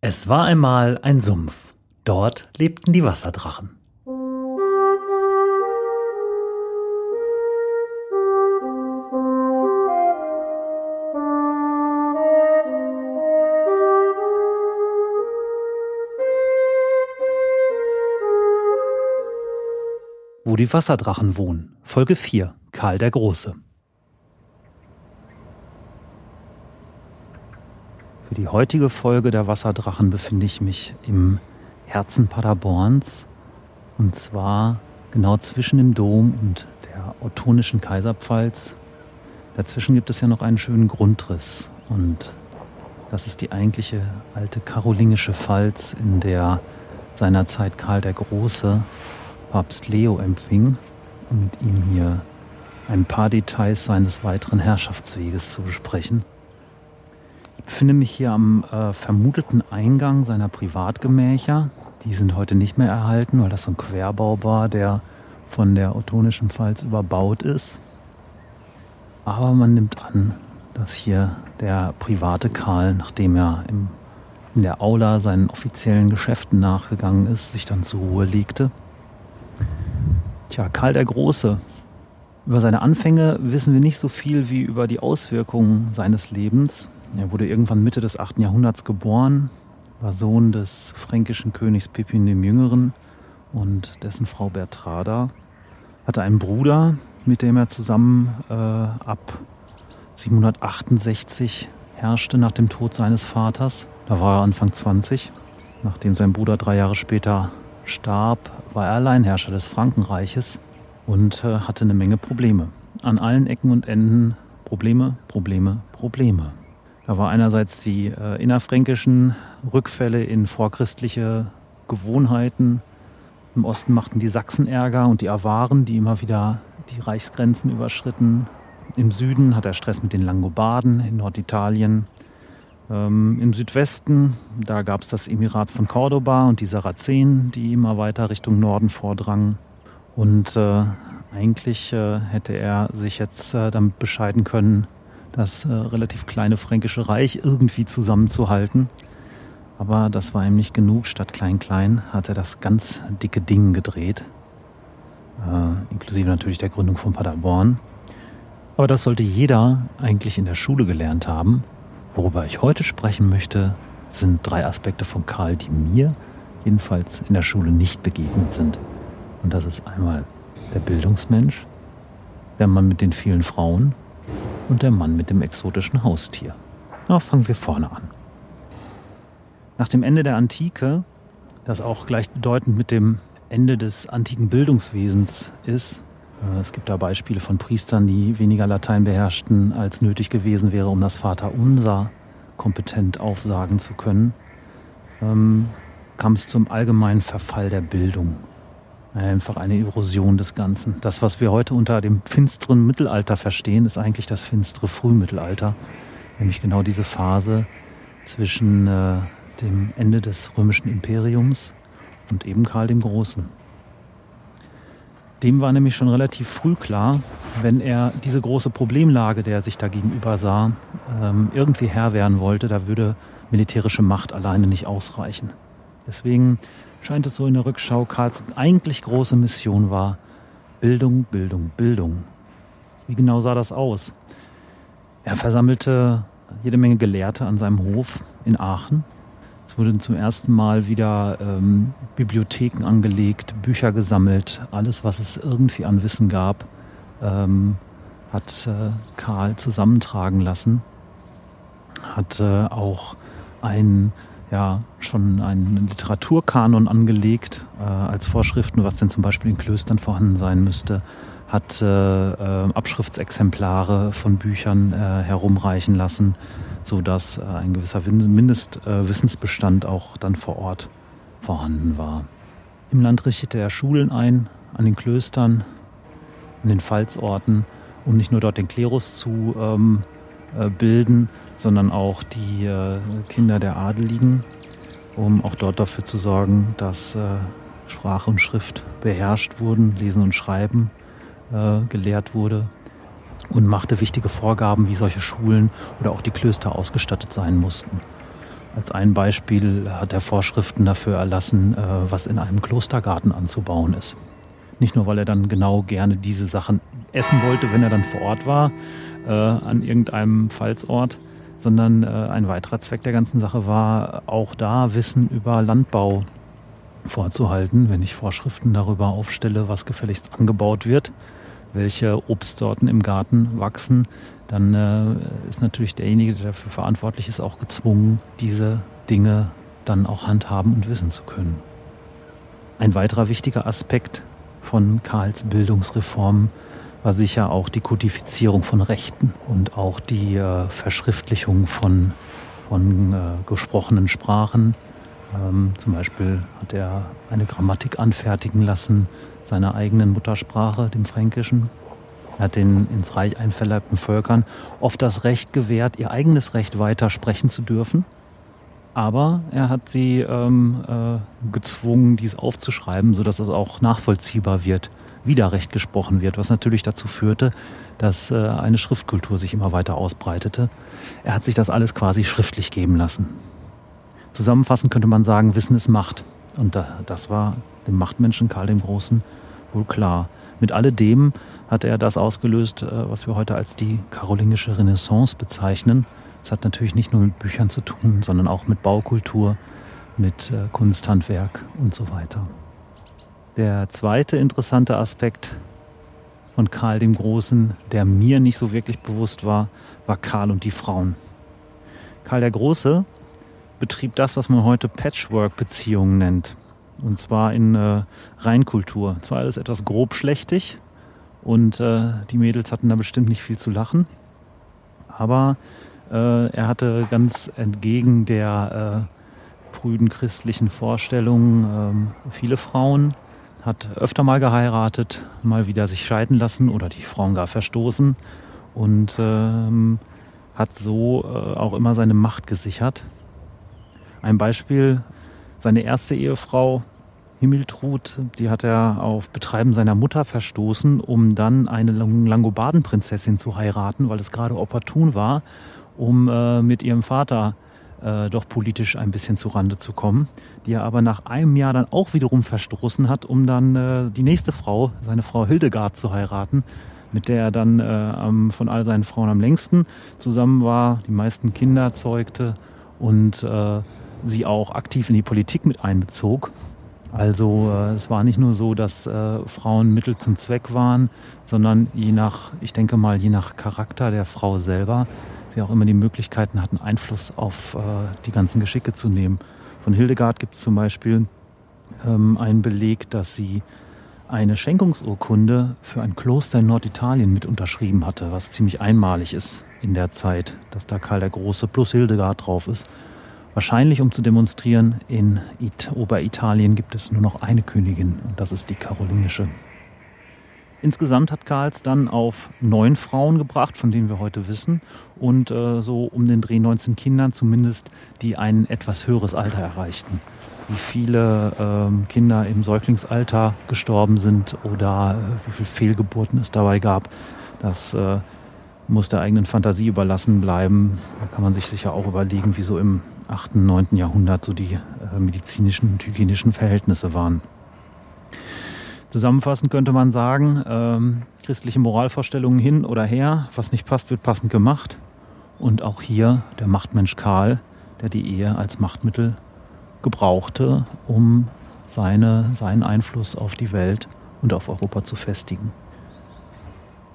Es war einmal ein Sumpf. Dort lebten die Wasserdrachen. Wo die Wasserdrachen wohnen. Folge 4. Karl der Große. Für die heutige Folge der Wasserdrachen befinde ich mich im Herzen Paderborns und zwar genau zwischen dem Dom und der ottonischen Kaiserpfalz. Dazwischen gibt es ja noch einen schönen Grundriss und das ist die eigentliche alte karolingische Pfalz, in der seinerzeit Karl der Große Papst Leo empfing um mit ihm hier ein paar Details seines weiteren Herrschaftsweges zu besprechen. Ich befinde mich hier am äh, vermuteten Eingang seiner Privatgemächer. Die sind heute nicht mehr erhalten, weil das so ein Querbau war, der von der ottonischen Pfalz überbaut ist. Aber man nimmt an, dass hier der private Karl, nachdem er im, in der Aula seinen offiziellen Geschäften nachgegangen ist, sich dann zur Ruhe legte. Tja, Karl der Große. Über seine Anfänge wissen wir nicht so viel wie über die Auswirkungen seines Lebens. Er wurde irgendwann Mitte des 8. Jahrhunderts geboren, war Sohn des fränkischen Königs Pippin dem Jüngeren und dessen Frau Bertrada. Hatte einen Bruder, mit dem er zusammen äh, ab 768 herrschte nach dem Tod seines Vaters. Da war er Anfang 20. Nachdem sein Bruder drei Jahre später starb, war er Alleinherrscher des Frankenreiches und äh, hatte eine Menge Probleme. An allen Ecken und Enden Probleme, Probleme, Probleme. Da war einerseits die äh, innerfränkischen Rückfälle in vorchristliche Gewohnheiten. Im Osten machten die Sachsen Ärger und die Awaren, die immer wieder die Reichsgrenzen überschritten. Im Süden hat er Stress mit den Langobarden in Norditalien. Ähm, Im Südwesten, da gab es das Emirat von Cordoba und die Sarazenen, die immer weiter Richtung Norden vordrangen. Und äh, eigentlich äh, hätte er sich jetzt äh, damit bescheiden können, das äh, relativ kleine fränkische Reich irgendwie zusammenzuhalten. Aber das war ihm nicht genug. Statt Klein-Klein hat er das ganz dicke Ding gedreht. Äh, inklusive natürlich der Gründung von Paderborn. Aber das sollte jeder eigentlich in der Schule gelernt haben. Worüber ich heute sprechen möchte, sind drei Aspekte von Karl, die mir jedenfalls in der Schule nicht begegnet sind. Und das ist einmal der Bildungsmensch, der Mann mit den vielen Frauen und der Mann mit dem exotischen Haustier. Na, fangen wir vorne an. Nach dem Ende der Antike, das auch gleichbedeutend mit dem Ende des antiken Bildungswesens ist, äh, es gibt da Beispiele von Priestern, die weniger Latein beherrschten, als nötig gewesen wäre, um das Vaterunser kompetent aufsagen zu können, ähm, kam es zum allgemeinen Verfall der Bildung. Einfach eine Erosion des Ganzen. Das, was wir heute unter dem finsteren Mittelalter verstehen, ist eigentlich das finstere Frühmittelalter. Nämlich genau diese Phase zwischen äh, dem Ende des römischen Imperiums und eben Karl dem Großen. Dem war nämlich schon relativ früh klar, wenn er diese große Problemlage, der er sich da gegenüber sah, ähm, irgendwie Herr werden wollte, da würde militärische Macht alleine nicht ausreichen. Deswegen scheint es so in der Rückschau, Karls eigentlich große Mission war Bildung, Bildung, Bildung. Wie genau sah das aus? Er versammelte jede Menge Gelehrte an seinem Hof in Aachen wurden zum ersten Mal wieder ähm, Bibliotheken angelegt, Bücher gesammelt, alles, was es irgendwie an Wissen gab, ähm, hat äh, Karl zusammentragen lassen. Hat äh, auch ein, ja, schon einen Literaturkanon angelegt äh, als Vorschriften, was denn zum Beispiel in Klöstern vorhanden sein müsste. Hat äh, äh, Abschriftsexemplare von Büchern äh, herumreichen lassen sodass äh, ein gewisser Mindestwissensbestand auch dann vor Ort vorhanden war. Im Land richtete er Schulen ein, an den Klöstern, an den Pfalzorten, um nicht nur dort den Klerus zu ähm, äh, bilden, sondern auch die äh, Kinder der Adeligen, um auch dort dafür zu sorgen, dass äh, Sprache und Schrift beherrscht wurden, Lesen und Schreiben äh, gelehrt wurde und machte wichtige Vorgaben, wie solche Schulen oder auch die Klöster ausgestattet sein mussten. Als ein Beispiel hat er Vorschriften dafür erlassen, äh, was in einem Klostergarten anzubauen ist. Nicht nur, weil er dann genau gerne diese Sachen essen wollte, wenn er dann vor Ort war, äh, an irgendeinem Pfalzort, sondern äh, ein weiterer Zweck der ganzen Sache war, auch da Wissen über Landbau vorzuhalten, wenn ich Vorschriften darüber aufstelle, was gefälligst angebaut wird, welche Obstsorten im Garten wachsen, dann äh, ist natürlich derjenige, der dafür verantwortlich ist, auch gezwungen, diese Dinge dann auch handhaben und wissen zu können. Ein weiterer wichtiger Aspekt von Karls Bildungsreformen war sicher auch die Kodifizierung von Rechten und auch die äh, Verschriftlichung von, von äh, gesprochenen Sprachen. Ähm, zum Beispiel hat er eine Grammatik anfertigen lassen seiner eigenen Muttersprache, dem Fränkischen. Er hat den ins Reich einverleibten Völkern oft das Recht gewährt, ihr eigenes Recht weiter sprechen zu dürfen. Aber er hat sie ähm, äh, gezwungen, dies aufzuschreiben, sodass es auch nachvollziehbar wird, wie da Recht gesprochen wird, was natürlich dazu führte, dass äh, eine Schriftkultur sich immer weiter ausbreitete. Er hat sich das alles quasi schriftlich geben lassen. Zusammenfassend könnte man sagen, Wissen ist Macht. Und das war dem Machtmenschen Karl dem Großen wohl klar. Mit alledem hat er das ausgelöst, äh, was wir heute als die karolingische Renaissance bezeichnen. Es hat natürlich nicht nur mit Büchern zu tun, sondern auch mit Baukultur, mit äh, Kunsthandwerk und so weiter. Der zweite interessante Aspekt von Karl dem Großen, der mir nicht so wirklich bewusst war, war Karl und die Frauen. Karl der Große betrieb das, was man heute Patchwork-Beziehungen nennt. Und zwar in äh, Reinkultur. Zwar alles etwas grobschlächtig und äh, die Mädels hatten da bestimmt nicht viel zu lachen. Aber äh, er hatte ganz entgegen der äh, prüden christlichen Vorstellungen ähm, viele Frauen, hat öfter mal geheiratet, mal wieder sich scheiden lassen oder die Frauen gar verstoßen und ähm, hat so äh, auch immer seine Macht gesichert. Ein Beispiel seine erste Ehefrau Himmeltrud, die hat er auf Betreiben seiner Mutter verstoßen, um dann eine Langobardenprinzessin zu heiraten, weil es gerade opportun war, um äh, mit ihrem Vater äh, doch politisch ein bisschen zu Rande zu kommen, die er aber nach einem Jahr dann auch wiederum verstoßen hat, um dann äh, die nächste Frau, seine Frau Hildegard, zu heiraten, mit der er dann äh, von all seinen Frauen am längsten zusammen war, die meisten Kinder zeugte und äh, sie auch aktiv in die Politik mit einbezog. Also äh, es war nicht nur so, dass äh, Frauen Mittel zum Zweck waren, sondern je nach, ich denke mal, je nach Charakter der Frau selber, sie auch immer die Möglichkeiten hatten, Einfluss auf äh, die ganzen Geschicke zu nehmen. Von Hildegard gibt es zum Beispiel ähm, einen Beleg, dass sie eine Schenkungsurkunde für ein Kloster in Norditalien mit unterschrieben hatte, was ziemlich einmalig ist in der Zeit, dass da Karl der Große plus Hildegard drauf ist. Wahrscheinlich um zu demonstrieren, in It Oberitalien gibt es nur noch eine Königin und das ist die karolingische. Insgesamt hat Karls dann auf neun Frauen gebracht, von denen wir heute wissen, und äh, so um den Dreh 19 Kindern zumindest, die ein etwas höheres Alter erreichten. Wie viele äh, Kinder im Säuglingsalter gestorben sind oder äh, wie viele Fehlgeburten es dabei gab, das äh, muss der eigenen Fantasie überlassen bleiben. Da kann man sich sicher auch überlegen, wieso im 8., 9. Jahrhundert so die äh, medizinischen und hygienischen Verhältnisse waren. Zusammenfassend könnte man sagen, ähm, christliche Moralvorstellungen hin oder her, was nicht passt, wird passend gemacht. Und auch hier der Machtmensch Karl, der die Ehe als Machtmittel gebrauchte, um seine, seinen Einfluss auf die Welt und auf Europa zu festigen.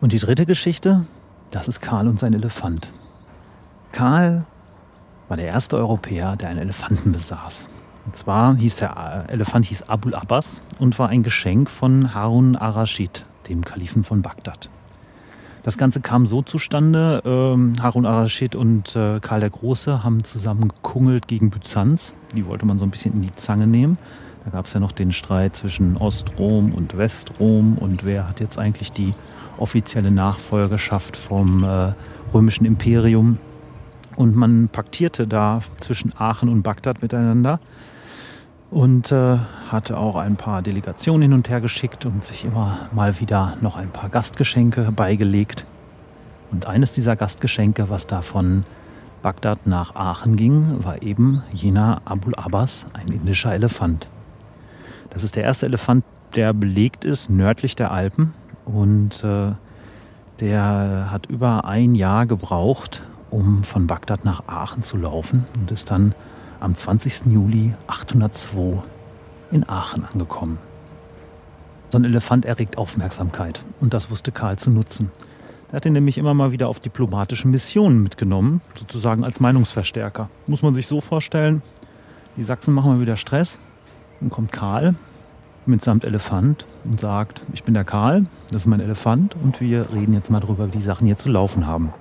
Und die dritte Geschichte, das ist Karl und sein Elefant. Karl war der erste Europäer, der einen Elefanten besaß. Und zwar hieß der Elefant hieß Abul Abbas und war ein Geschenk von Harun ar-Raschid, dem Kalifen von Bagdad. Das Ganze kam so zustande, ähm, Harun ar-Raschid und äh, Karl der Große haben zusammen gekungelt gegen Byzanz. Die wollte man so ein bisschen in die Zange nehmen. Da gab es ja noch den Streit zwischen Ostrom und Westrom und wer hat jetzt eigentlich die offizielle Nachfolgerschaft vom äh, römischen Imperium. Und man paktierte da zwischen Aachen und Bagdad miteinander und äh, hatte auch ein paar Delegationen hin und her geschickt und sich immer mal wieder noch ein paar Gastgeschenke beigelegt. Und eines dieser Gastgeschenke, was da von Bagdad nach Aachen ging, war eben jener Abul Abbas ein indischer Elefant. Das ist der erste Elefant, der belegt ist nördlich der Alpen und äh, der hat über ein Jahr gebraucht, um von Bagdad nach Aachen zu laufen und ist dann am 20. Juli 802 in Aachen angekommen. So ein Elefant erregt Aufmerksamkeit und das wusste Karl zu nutzen. Er hat ihn nämlich immer mal wieder auf diplomatische Missionen mitgenommen, sozusagen als Meinungsverstärker. Muss man sich so vorstellen, die Sachsen machen mal wieder Stress. Dann kommt Karl mitsamt Elefant und sagt, ich bin der Karl, das ist mein Elefant und wir reden jetzt mal darüber, wie die Sachen hier zu laufen haben.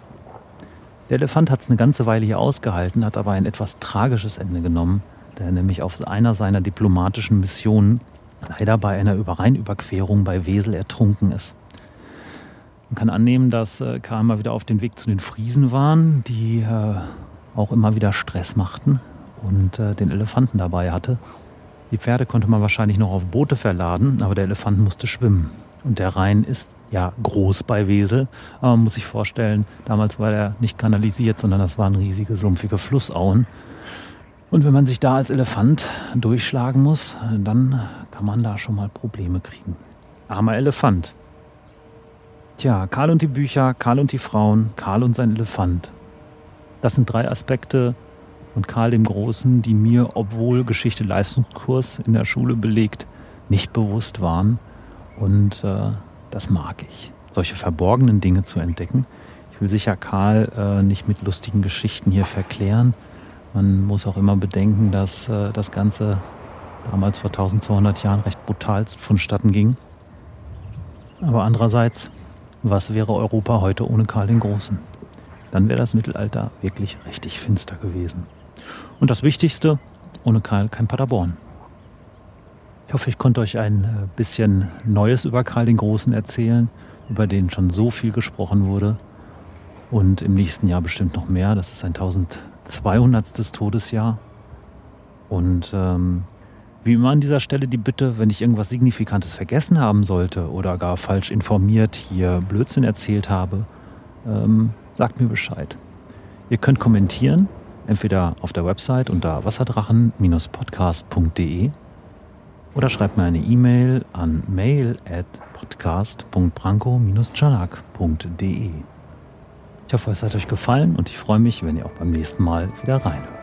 Der Elefant hat es eine ganze Weile hier ausgehalten, hat aber ein etwas tragisches Ende genommen, da er nämlich auf einer seiner diplomatischen Missionen leider bei einer Rheinüberquerung bei Wesel ertrunken ist. Man kann annehmen, dass äh, Karl mal wieder auf dem Weg zu den Friesen waren, die äh, auch immer wieder Stress machten und äh, den Elefanten dabei hatte. Die Pferde konnte man wahrscheinlich noch auf Boote verladen, aber der Elefant musste schwimmen. Und der Rhein ist ja groß bei Wesel, aber man muss sich vorstellen, damals war er nicht kanalisiert, sondern das waren riesige, sumpfige Flussauen. Und wenn man sich da als Elefant durchschlagen muss, dann kann man da schon mal Probleme kriegen. Armer Elefant. Tja, Karl und die Bücher, Karl und die Frauen, Karl und sein Elefant. Das sind drei Aspekte von Karl dem Großen, die mir, obwohl Geschichte Leistungskurs in der Schule belegt, nicht bewusst waren. Und äh, das mag ich, solche verborgenen Dinge zu entdecken. Ich will sicher Karl äh, nicht mit lustigen Geschichten hier verklären. Man muss auch immer bedenken, dass äh, das Ganze damals vor 1200 Jahren recht brutal vonstatten ging. Aber andererseits, was wäre Europa heute ohne Karl den Großen? Dann wäre das Mittelalter wirklich richtig finster gewesen. Und das Wichtigste, ohne Karl kein Paderborn. Ich hoffe, ich konnte euch ein äh, bisschen Neues über Karl den Großen erzählen, über den schon so viel gesprochen wurde. Und im nächsten Jahr bestimmt noch mehr. Das ist ein 1200. Todesjahr. Und ähm, wie immer an dieser Stelle die Bitte, wenn ich irgendwas Signifikantes vergessen haben sollte oder gar falsch informiert hier Blödsinn erzählt habe, ähm, sagt mir Bescheid. Ihr könnt kommentieren, entweder auf der Website unter wasserdrachen-podcast.de oder schreibt mir eine E-Mail an mail at podcast.branko-chanak.de. Ich hoffe, es hat euch gefallen und ich freue mich, wenn ihr auch beim nächsten Mal wieder reinhört.